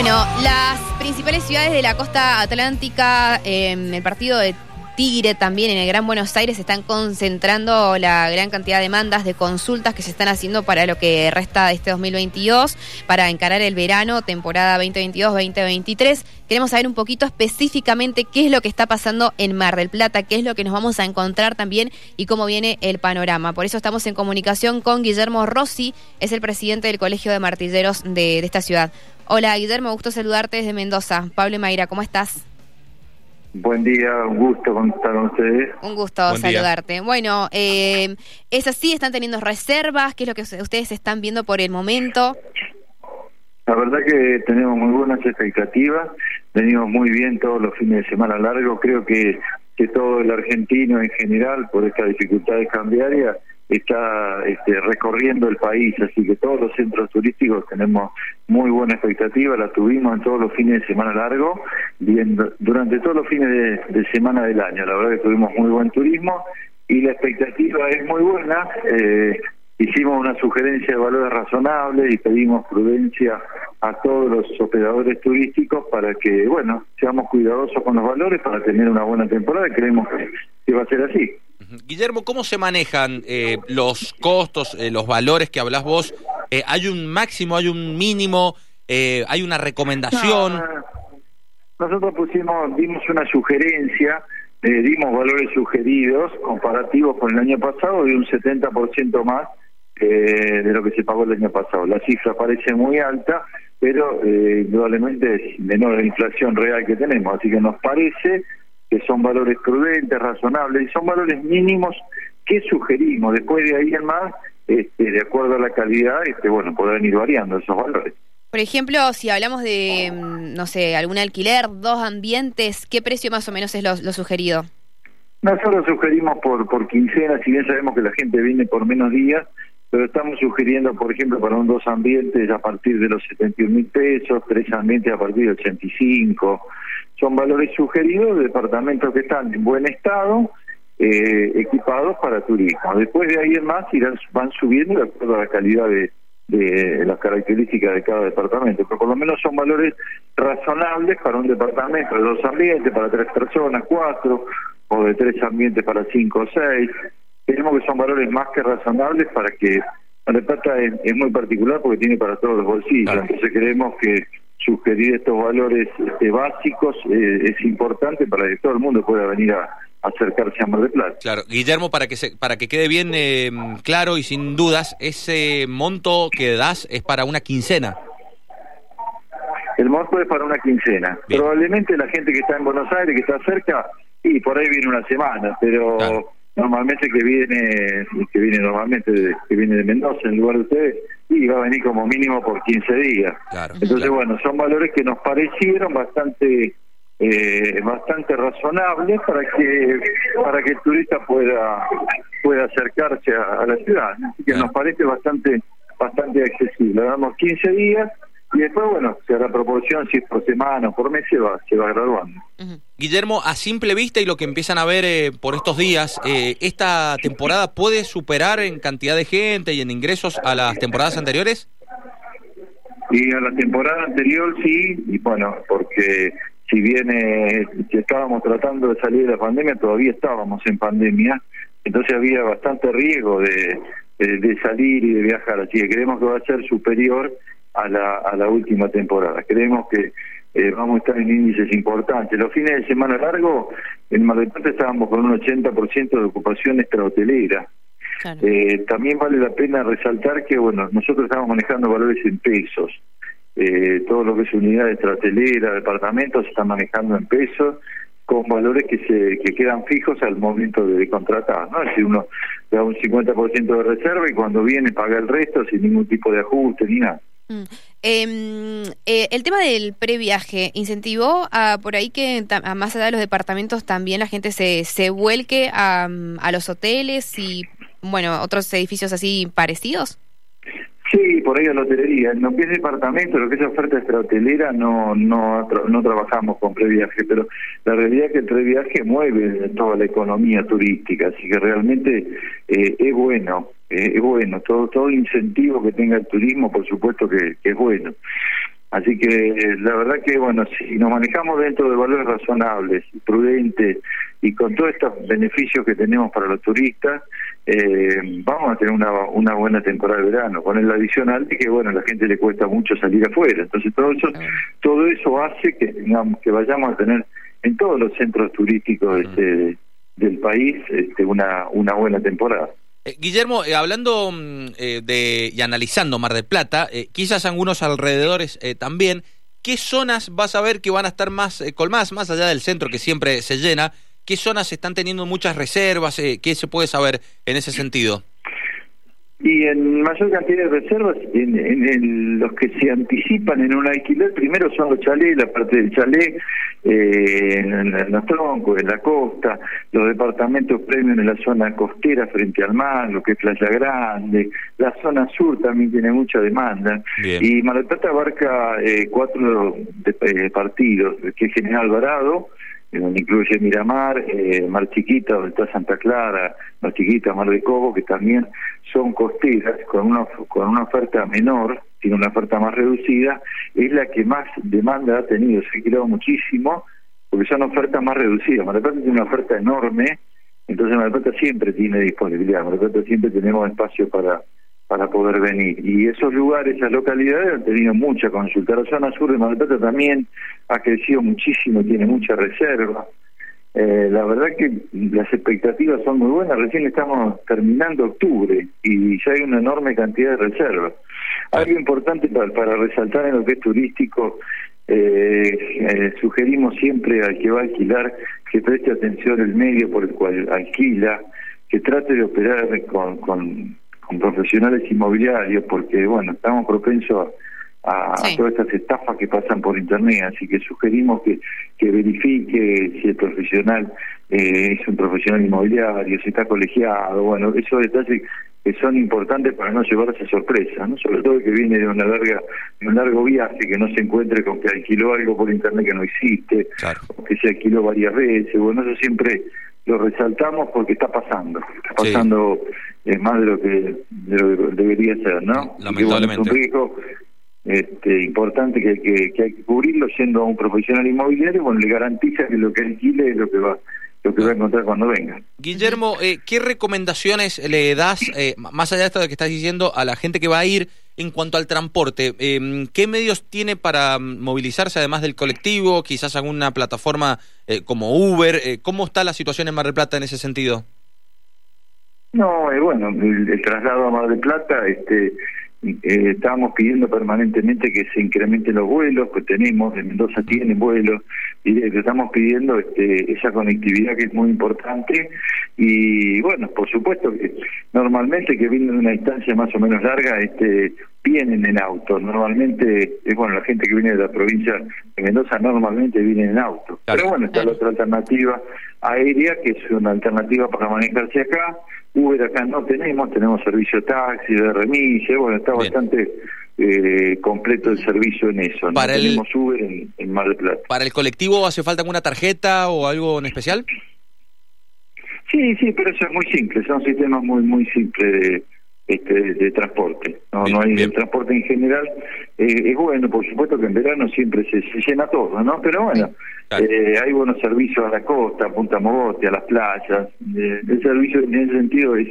Bueno, las principales ciudades de la costa atlántica, en el partido de Tigre también en el Gran Buenos Aires están concentrando la gran cantidad de demandas, de consultas que se están haciendo para lo que resta de este 2022, para encarar el verano, temporada 2022-2023. Queremos saber un poquito específicamente qué es lo que está pasando en Mar del Plata, qué es lo que nos vamos a encontrar también y cómo viene el panorama. Por eso estamos en comunicación con Guillermo Rossi, es el presidente del Colegio de Martilleros de esta ciudad. Hola Guillermo, gusto saludarte desde Mendoza. Pablo Mayra, ¿cómo estás? Buen día, un gusto estar con ustedes. Un gusto saludarte. Bueno, eh, ¿es así? ¿Están teniendo reservas? ¿Qué es lo que ustedes están viendo por el momento? La verdad que tenemos muy buenas expectativas, venimos muy bien todos los fines de semana largos, creo que, que todo el argentino en general, por estas dificultades cambiarias, está este, recorriendo el país, así que todos los centros turísticos tenemos muy buena expectativa, la tuvimos en todos los fines de semana largo, viendo, durante todos los fines de, semana del año, la verdad que tuvimos muy buen turismo y la expectativa es muy buena. Eh, hicimos una sugerencia de valores razonables y pedimos prudencia a todos los operadores turísticos para que, bueno, seamos cuidadosos con los valores para tener una buena temporada y creemos que va a ser así. Guillermo, ¿cómo se manejan eh, los costos, eh, los valores que hablas vos? Eh, ¿Hay un máximo, hay un mínimo, hay una recomendación? nosotros pusimos, dimos una sugerencia, dimos valores sugeridos comparativos con el año pasado de un 70% más de lo que se pagó el año pasado. La cifra parece muy alta, pero indudablemente es menor la inflación real que tenemos, así que nos parece que son valores prudentes, razonables, y son valores mínimos que sugerimos. Después de ahí en más, este, de acuerdo a la calidad, este, bueno, podrán ir variando esos valores. Por ejemplo, si hablamos de, mm, no sé, algún alquiler, dos ambientes, ¿qué precio más o menos es lo, sugerido? Nosotros sugerimos por, por quincena, si bien sabemos que la gente viene por menos días, pero estamos sugiriendo, por ejemplo, para un dos ambientes a partir de los 71 mil pesos, tres ambientes a partir de 85. Son valores sugeridos de departamentos que están en buen estado, eh, equipados para turismo. Después de ahí en más irán, van subiendo de acuerdo a la calidad de, de las características de cada departamento, pero por lo menos son valores razonables para un departamento de dos ambientes, para tres personas, cuatro, o de tres ambientes para cinco o seis. Creemos que son valores más que razonables para que la Plata es, muy particular porque tiene para todos los bolsillos, entonces creemos que sugerir estos valores este, básicos eh, es importante para que todo el mundo pueda venir a, acercarse a Mar del Plata. Claro, Guillermo, para que se, para que quede bien eh, claro y sin dudas, ese monto que das es para una quincena. El monto es para una quincena. Probablemente la gente que está en Buenos Aires, que está cerca, y por ahí viene una semana, pero normalmente que viene, que viene normalmente, que viene de Mendoza en lugar de ustedes, y va a venir como mínimo por 15 días. Entonces, bueno, son valores que nos parecieron bastante eh, bastante razonables para que para que el turista pueda pueda acercarse a, la ciudad. Así que nos parece bastante bastante accesible. Damos 15 días y después, bueno, se hará proporción, si es por semana o por mes, se va, se va graduando. Guillermo, a simple vista y lo que empiezan a ver eh, por estos días, eh, ¿esta temporada puede superar en cantidad de gente y en ingresos a las temporadas anteriores? Y a la temporada anterior sí, y bueno, porque si bien eh, estábamos tratando de salir de la pandemia, todavía estábamos en pandemia, entonces había bastante riesgo de, de salir y de viajar, así que creemos que va a ser superior a la, a la última temporada. Creemos que eh, vamos a estar en índices importantes. Los fines de semana largo, en Mar del Plata estábamos con un 80% de ocupación extrahotelera. Eh, también vale la pena resaltar que, bueno, nosotros estamos manejando valores en pesos. Eh, todo lo que es unidad extrahotelera, departamentos, se están manejando en pesos con valores que se que quedan fijos al momento de contratar, ¿no? Es decir, uno da un 50% de reserva y cuando viene paga el resto sin ningún tipo de ajuste ni nada. Mm. Em, eh, el tema del previaje incentivó a, por ahí que a más allá de los departamentos también la gente se, se vuelque a, a los hoteles y bueno otros edificios así parecidos. Sí, por ahí a la hotelería. En lo que es departamento, lo que es oferta extrahotelera, no, no, no trabajamos con previaje, pero la realidad es que el previaje mueve toda la economía turística, así que realmente eh, es bueno. Eh, es bueno, todo todo incentivo que tenga el turismo, por supuesto que, es bueno. Así que la verdad que, bueno, si nos manejamos dentro de valores razonables, prudentes y con todos estos beneficios que tenemos para los turistas, eh, vamos a tener una, una buena temporada de verano, con el adicional de que, bueno, a la gente le cuesta mucho salir afuera. Entonces, todo eso, todo eso hace que, tengamos, que vayamos a tener en todos los centros turísticos este, del país este, una, una buena temporada. Eh, Guillermo, eh, hablando mm, eh, de y analizando Mar del Plata, quizás algunos alrededores también, ¿qué zonas vas a ver que van a estar más colmadas, más allá del centro que siempre se llena? ¿Qué zonas están teniendo muchas reservas? ¿Qué se puede saber en ese sentido? Y en mayor cantidad de reservas, en, los que se anticipan en un alquiler, primero son los chalés, la parte del chalet, eh, en, los troncos, en la costa, los departamentos premium en la zona costera frente al mar, lo que es Playa Grande, la zona sur también tiene mucha demanda. Y Mar del Plata abarca eh, cuatro eh, partidos, que es General Alvarado, donde incluye Miramar, eh, Mar Chiquita, donde está Santa Clara, Mar Chiquita, Mar de Cobo, que también son costeras con una, con una oferta menor, tiene una oferta más reducida, es la que más demanda ha tenido, se ha alquilado muchísimo, porque son ofertas más reducidas. Mar del Plata tiene una oferta enorme, entonces Mar del Plata siempre tiene disponibilidad, Mar del Plata siempre tenemos espacio para para poder venir. Y esos lugares, esas localidades han tenido mucha consulta. La zona sur de Mar del Plata también ha crecido muchísimo, tiene mucha reserva. Eh, la verdad que las expectativas son muy buenas. Recién estamos terminando octubre y ya hay una enorme cantidad de reservas. Algo importante para, para resaltar en lo que es turístico, eh, eh, sugerimos siempre al que va a alquilar que preste atención al medio por el cual alquila, que trate de operar con, con con profesionales inmobiliarios, porque bueno, estamos propensos a, todas estas estafas que pasan por internet, así que sugerimos que, que verifique si el profesional eh, es un profesional inmobiliario, si está colegiado, bueno, esos detalles que son importantes para no llevarse sorpresa, ¿no? sobre todo que viene de una larga de un largo viaje, que no se encuentre con que alquiló algo por internet que no existe, o que se alquiló varias veces, bueno, eso siempre lo resaltamos porque está pasando, está pasando es más de lo que, debería ser, ¿no? Lamentablemente. es un riesgo este, importante que, que, hay que cubrirlo siendo un profesional inmobiliario, bueno, le garantiza que lo que alquile es lo que va lo que va a encontrar cuando venga. Guillermo, eh, ¿qué recomendaciones le das, eh, más allá de esto de que estás diciendo, a la gente que va a ir en cuanto al transporte? Eh, ¿Qué medios tiene para movilizarse además del colectivo? Quizás alguna plataforma eh, como Uber. ¿Cómo está la situación en Mar del Plata en ese sentido? No, eh, bueno, el, traslado a Mar del Plata, este, eh, estábamos pidiendo permanentemente que se incrementen los vuelos que tenemos, de Mendoza tienen vuelos, y estamos pidiendo este, esa conectividad que es muy importante. Y bueno, por supuesto que normalmente que vienen de una distancia más o menos larga, este, vienen en auto. Normalmente, es bueno, la gente que viene de la provincia de Mendoza normalmente viene en auto. Pero bueno, está la otra alternativa aérea, que es una alternativa para manejarse acá Uber acá no tenemos, tenemos servicio taxi, de remise, bueno, está bastante eh, completo el servicio en eso. Para no tenemos Uber en, Mar del Plata. ¿Para el colectivo hace falta alguna tarjeta o algo en especial? Sí, sí, pero eso es muy simple, son sistemas muy, muy simples de este, de, transporte. No, no hay el transporte en general. Eh, es bueno, por supuesto que en verano siempre se, llena todo, ¿no? Pero bueno, eh, hay buenos servicios a la costa, a Punta Mogote, a las playas. Eh, el servicio en ese sentido es,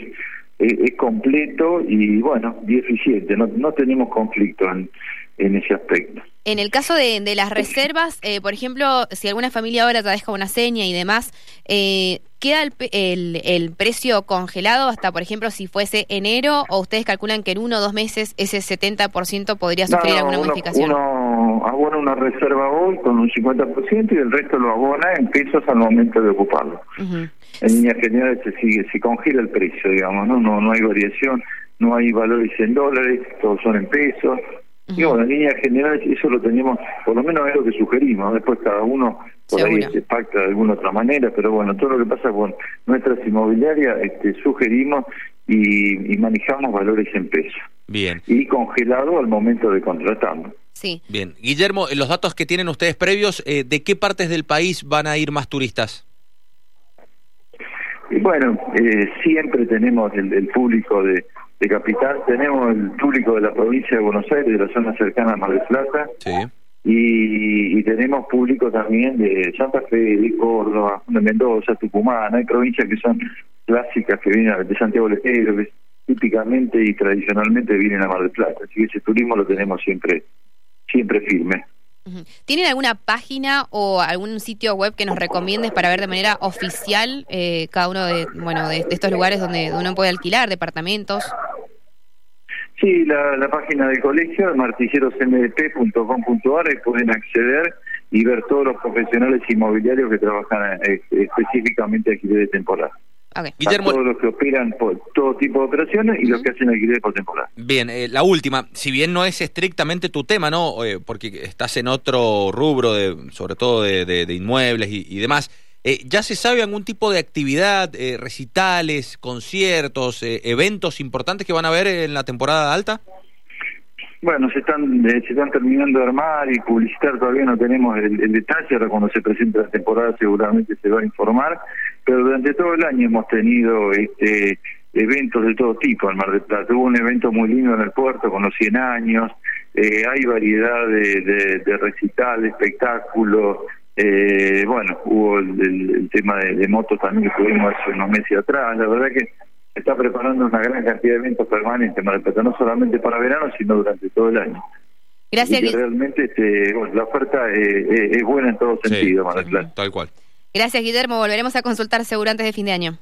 es, completo y bueno, y eficiente. No, no tenemos conflicto en, en ese aspecto. En el caso de, de las reservas, eh, por ejemplo, si alguna familia ahora te deja una seña y demás, eh, ¿queda el, el, precio congelado hasta, por ejemplo, si fuese enero o ustedes calculan que en uno o dos meses ese 70% podría sufrir alguna modificación? Uno abona una reserva hoy con un 50% y el resto lo abona en pesos al momento de ocuparlo. En líneas generales se, sigue, se congela el precio, digamos, ¿no? No, no hay variación, no hay valores en dólares, todos son en pesos. Y bueno, en líneas generales eso lo tenemos, por lo menos es lo que sugerimos, después cada uno por ahí se pacta de alguna otra manera, pero bueno, todo lo que pasa con nuestras inmobiliarias este, sugerimos y, manejamos valores en peso. Bien. Y congelado al momento de contratarlo. Sí. Bien. Guillermo, los datos que tienen ustedes previos, eh, ¿de qué partes del país van a ir más turistas? Y bueno, eh, siempre tenemos el, público de, de Capital, tenemos el público de la provincia de Buenos Aires, de la zona cercana a Mar del Plata, Sí. y, y tenemos público también de Santa Fe, de Córdoba, de Mendoza, Tucumán, hay provincias que son clásicas que vienen a- de Santiago del Estero, que típicamente y tradicionalmente vienen a Mar del Plata, así que ese turismo lo tenemos siempre siempre firme. ¿Tienen alguna página o algún sitio web que nos recomiendes para ver de manera oficial eh, cada uno de, bueno, de, de estos lugares donde uno puede alquilar departamentos? Sí, la, la página del colegio, martillerosmdp.com.ar, ahí pueden acceder y ver todos los profesionales inmobiliarios que trabajan eh, específicamente alquiler de temporada. Ok. Guillermo, Todos los que operan por todo tipo de operaciones y los que hacen alquiler por temporada. Bien, eh, la última, si bien no es estrictamente tu tema, ¿no? Eh, porque estás en otro rubro, de, sobre todo de, de- de inmuebles y, y demás, eh, ¿ya se sabe algún tipo de actividad, eh, recitales, conciertos, eh, eventos importantes que van a haber en la temporada alta? Bueno, se están se están terminando de armar y publicitar, todavía no tenemos el, el detalle, ahora cuando se presente la temporada seguramente se va a informar, pero durante todo el año hemos tenido este eventos de todo tipo en Mar del Plata. Hubo un evento muy lindo en el puerto con los 100 años, eh, hay variedad de, de, de recital, de espectáculos, eh, bueno, hubo el, el- el tema de, de motos también que tuvimos hace unos meses atrás, la verdad que se está preparando una gran cantidad de eventos permanentes en Mar del Plata, no solamente para verano, sino durante todo el año. Gracias, Y que Gui- realmente este, bueno, la oferta eh, eh, es buena en todo sentido, Mar del sí, Plata. tal cual. gracias Guillermo. Volveremos a consultar seguro antes de fin de año.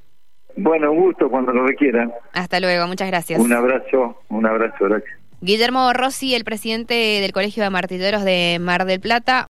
Bueno, un gusto cuando lo requieran. Hasta luego, muchas gracias. Un abrazo, un abrazo, gracias. Guillermo Rossi, el presidente del Colegio de Martilleros de Mar del Plata.